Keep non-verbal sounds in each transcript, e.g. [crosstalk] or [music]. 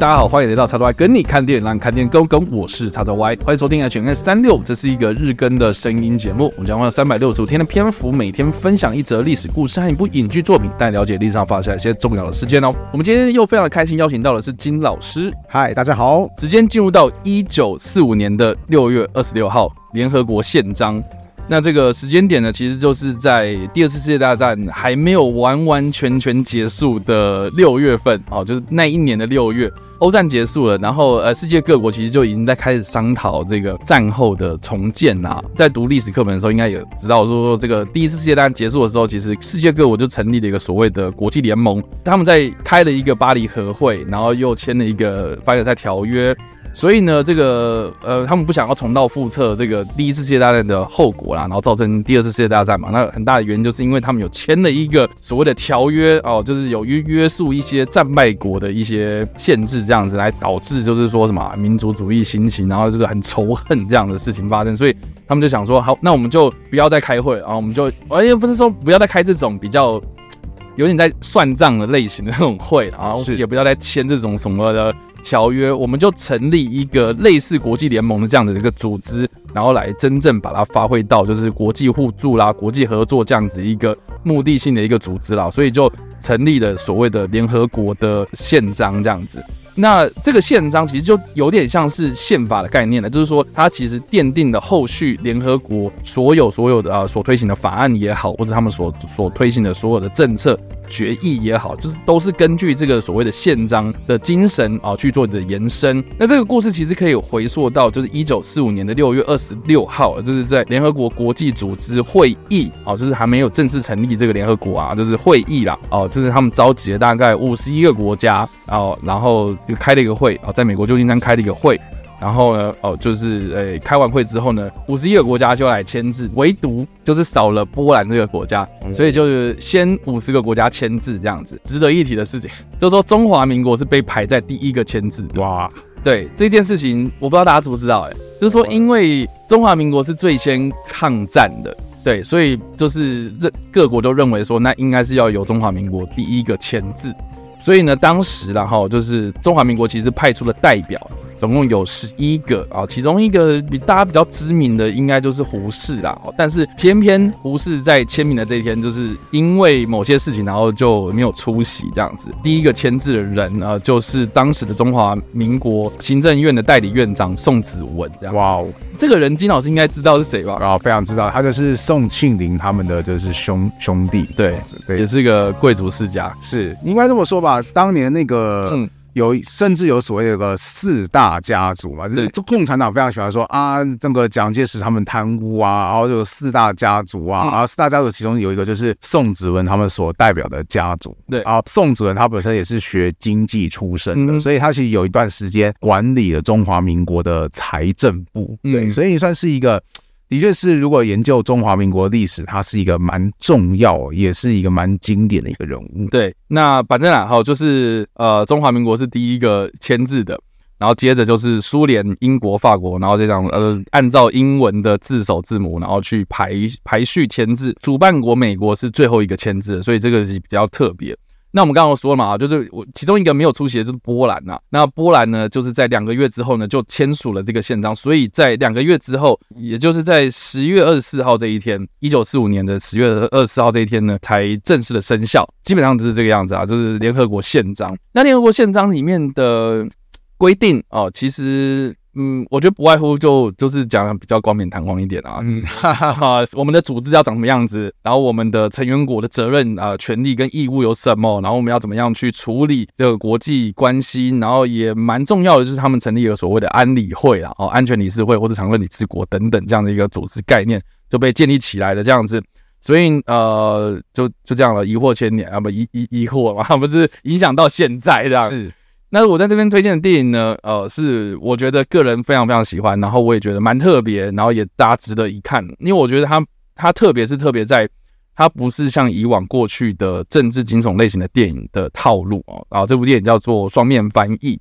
大家好，欢迎来到叉叉 Y 跟你看电影，让你看电影更跟。我是叉叉 Y，欢迎收听 H N S 三六，这是一个日更的声音节目。我们将会有三百六十五天的篇幅，每天分享一则历史故事和一部影剧作品，带你了解历史上发生一些重要的事件哦。我们今天又非常的开心，邀请到的是金老师。嗨，大家好。时间进入到一九四五年的六月二十六号，联合国宪章。那这个时间点呢，其实就是在第二次世界大战还没有完完全全结束的六月份哦，就是那一年的六月，欧战结束了，然后呃，世界各国其实就已经在开始商讨这个战后的重建呐。在读历史课本的时候，应该也知道说这个第一次世界大战结束的时候，其实世界各国就成立了一个所谓的国际联盟，他们在开了一个巴黎和会，然后又签了一个凡尔赛条约。所以呢，这个呃，他们不想要重蹈覆辙这个第一次世界大战的后果啦，然后造成第二次世界大战嘛。那很大的原因就是因为他们有签了一个所谓的条约哦，就是有约约束一些战败国的一些限制，这样子来导致就是说什么民族主义兴起，然后就是很仇恨这样的事情发生。所以他们就想说，好，那我们就不要再开会，然后我们就，哎呀，不是说不要再开这种比较有点在算账的类型的那种会，然后也不要再签这种什么的。条约，我们就成立一个类似国际联盟的这样的一个组织，然后来真正把它发挥到就是国际互助啦、国际合作这样子一个目的性的一个组织啦，所以就成立了所谓的联合国的宪章这样子。那这个宪章其实就有点像是宪法的概念了，就是说它其实奠定了后续联合国所有所有的啊所推行的法案也好，或者他们所所推行的所有的政策。决议也好，就是都是根据这个所谓的宪章的精神啊去做的延伸。那这个故事其实可以回溯到，就是一九四五年的六月二十六号，就是在联合国国际组织会议哦，就是还没有正式成立这个联合国啊，就是会议啦哦，就是他们召集了大概五十一个国家哦，然后就开了一个会啊，在美国旧金山开了一个会。然后呢，哦，就是诶、欸，开完会之后呢，五十一个国家就来签字，唯独就是少了波兰这个国家，所以就是先五十个国家签字这样子。值得一提的事情，就是说中华民国是被排在第一个签字。哇，对这件事情，我不知道大家知不知道、欸，哎，就是说因为中华民国是最先抗战的，对，所以就是认各国都认为说，那应该是要由中华民国第一个签字。所以呢，当时然后就是中华民国其实派出了代表。总共有十一个啊，其中一个比大家比较知名的应该就是胡适啦。但是偏偏胡适在签名的这一天，就是因为某些事情，然后就没有出席这样子。第一个签字的人啊，就是当时的中华民国行政院的代理院长宋子文。哇哦，这个人金老师应该知道是谁吧？啊，非常知道，他就是宋庆龄他们的就是兄兄弟，对，也是个贵族世家。是应该这么说吧？当年那个嗯。有甚至有所谓的个四大家族嘛，就是共产党非常喜欢说啊，这个蒋介石他们贪污啊，然后就有四大家族啊，然后四大家族其中有一个就是宋子文他们所代表的家族，对。啊，宋子文他本身也是学经济出身的，所以他其实有一段时间管理了中华民国的财政部，对，所以算是一个。的确是，如果研究中华民国历史，他是一个蛮重要，也是一个蛮经典的一个人物。对，那反正啊，好，就是呃，中华民国是第一个签字的，然后接着就是苏联、英国、法国，然后这样呃，按照英文的字首字母，然后去排排序签字。主办国美国是最后一个签字，所以这个是比较特别。那我们刚刚说了嘛，就是我其中一个没有出席的就是波兰呐。那波兰呢，就是在两个月之后呢，就签署了这个宪章。所以在两个月之后，也就是在十月二十四号这一天，一九四五年的十月二十四号这一天呢，才正式的生效。基本上就是这个样子啊，就是联合国宪章。那联合国宪章里面的规定哦，其实。嗯，我觉得不外乎就就是讲的比较冠冕堂皇一点啊，嗯，哈哈哈，我们的组织要长什么样子，然后我们的成员国的责任啊、呃、权利跟义务有什么，然后我们要怎么样去处理这个国际关系，然后也蛮重要的就是他们成立了所谓的安理会啊，哦，安全理事会或者常任理事国等等这样的一个组织概念就被建立起来的这样子，所以呃，就就这样了，一祸千年啊，不一一一祸嘛，不是影响到现在这样。是。那我在这边推荐的电影呢，呃，是我觉得个人非常非常喜欢，然后我也觉得蛮特别，然后也大家值得一看，因为我觉得它它特别是特别在它不是像以往过去的政治惊悚类型的电影的套路哦，然后这部电影叫做双面翻译。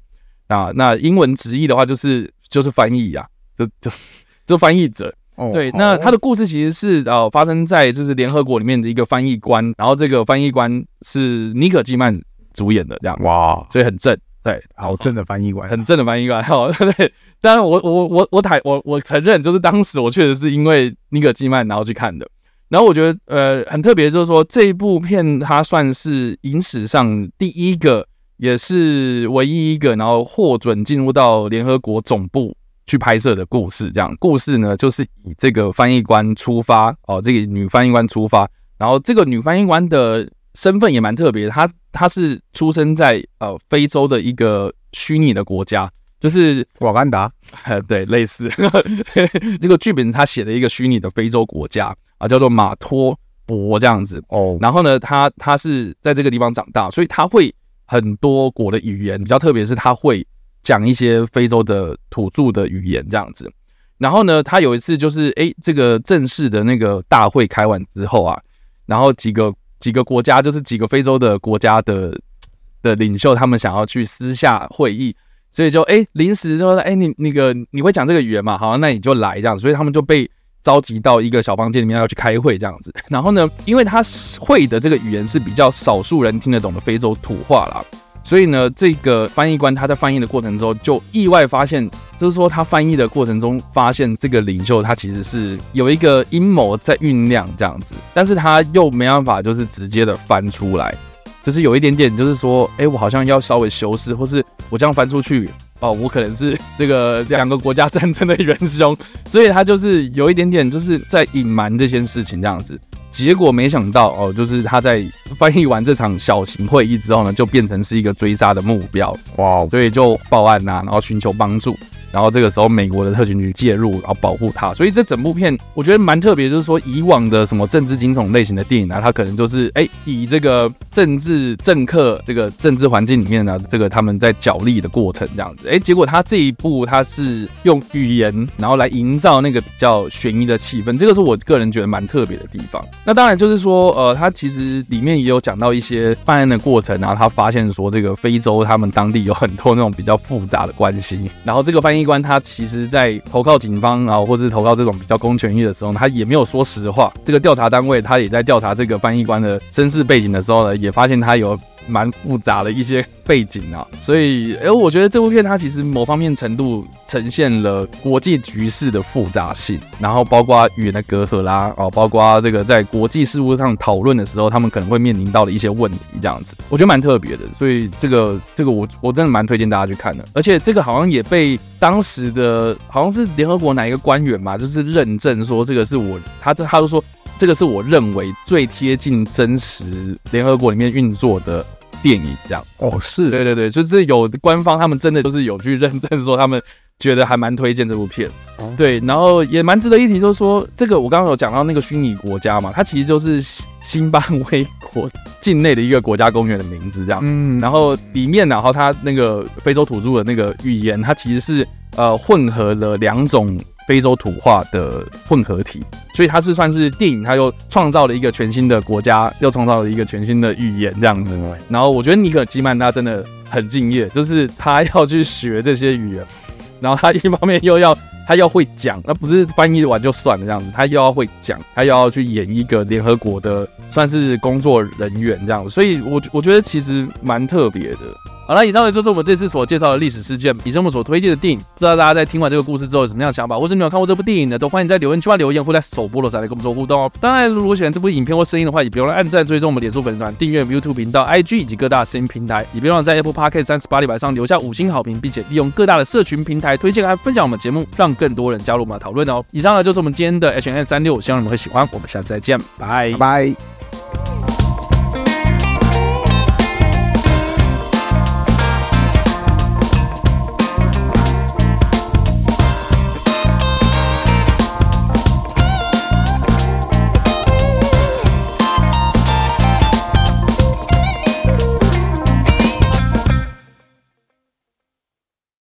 啊，那英文直译的话就是就是翻译呀，就就 [laughs] 就翻译者，对，那他的故事其实是呃发生在就是联合国里面的一个翻译官，然后这个翻译官是尼可基曼主演的这样。哇，所以很正。对，好正的翻译官，很正的翻译官。好，[laughs] 对，当然我我我我坦我我承认，就是当时我确实是因为尼可基曼然后去看的。然后我觉得呃很特别，就是说这一部片它算是影史上第一个，也是唯一一个，然后获准进入到联合国总部去拍摄的故事。这样故事呢，就是以这个翻译官出发哦，这个女翻译官出发，然后这个女翻译官的。身份也蛮特别的，他他是出生在呃非洲的一个虚拟的国家，就是瓦干达，呃对，类似 [laughs] 这个剧本他写的一个虚拟的非洲国家啊，叫做马托博这样子哦。然后呢，他他是在这个地方长大，所以他会很多国的语言，比较特别是他会讲一些非洲的土著的语言这样子。然后呢，他有一次就是哎，这个正式的那个大会开完之后啊，然后几个。几个国家就是几个非洲的国家的的领袖，他们想要去私下会议，所以就哎临时就说哎你那个你会讲这个语言嘛？好，那你就来这样，所以他们就被召集到一个小房间里面要去开会这样子。然后呢，因为他会的这个语言是比较少数人听得懂的非洲土话啦。所以呢，这个翻译官他在翻译的过程中就意外发现，就是说他翻译的过程中发现这个领袖他其实是有一个阴谋在酝酿这样子，但是他又没办法就是直接的翻出来，就是有一点点就是说，哎，我好像要稍微修饰，或是我这样翻出去哦，我可能是这个两个国家战争的元凶，所以他就是有一点点就是在隐瞒这件事情这样子。结果没想到哦，就是他在翻译完这场小型会议之后呢，就变成是一个追杀的目标哇，所以就报案呐、啊，然后寻求帮助。然后这个时候，美国的特勤局介入，然后保护他。所以这整部片我觉得蛮特别，就是说以往的什么政治惊悚类型的电影呢，它可能就是哎以这个政治政客这个政治环境里面呢，这个他们在角力的过程这样子。哎，结果他这一部他是用语言然后来营造那个比较悬疑的气氛，这个是我个人觉得蛮特别的地方。那当然就是说，呃，他其实里面也有讲到一些办案的过程，然后他发现说这个非洲他们当地有很多那种比较复杂的关系，然后这个翻译。翻译官他其实，在投靠警方啊，或是投靠这种比较公权力的时候，他也没有说实话。这个调查单位他也在调查这个翻译官的身世背景的时候呢，也发现他有。蛮复杂的一些背景啊，[laughs] 所以，哎，我觉得这部片它其实某方面程度呈现了国际局势的复杂性，然后包括语言的隔阂啦，哦，包括这个在国际事务上讨论的时候，他们可能会面临到的一些问题，这样子，我觉得蛮特别的。所以，这个这个我我真的蛮推荐大家去看的。而且，这个好像也被当时的好像是联合国哪一个官员吧，就是认证说这个是我，他这他就说这个是我认为最贴近真实联合国里面运作的。电影这样。哦，是。对对对，就是有官方他们真的就是有去认证说他们觉得还蛮推荐这部片，哦、对，然后也蛮值得一提，就是说这个我刚刚有讲到那个虚拟国家嘛，它其实就是新巴威国境内的一个国家公园的名字这样，嗯，然后里面然后它那个非洲土著的那个语言，它其实是呃混合了两种。非洲土话的混合体，所以它是算是电影，它又创造了一个全新的国家，又创造了一个全新的语言这样子。然后我觉得尼可基曼他真的很敬业，就是他要去学这些语言，然后他一方面又要他要会讲，那不是翻译完就算了这样子，他又要会讲，他又要去演一个联合国的算是工作人员这样子，所以我我觉得其实蛮特别的。好了，以上呢就是我们这次所介绍的历史事件，以及我们所推荐的电影。不知道大家在听完这个故事之后有什么样的想法，或者你有看过这部电影呢？都欢迎在留言区留言，或在首播的时候来跟我们做互动哦。当然，如果喜欢这部影片或声音的话，也别忘了按赞、追踪我们脸书粉丝团、订阅 YouTube 频道、IG 以及各大声音平台，也别忘了在 Apple Podcast 三十八里板上留下五星好评，并且利用各大的社群平台推荐和分享我们节目，让更多人加入我们的讨论哦。以上呢就是我们今天的 HN 三六希望你们会喜欢。我们下次再见，拜拜。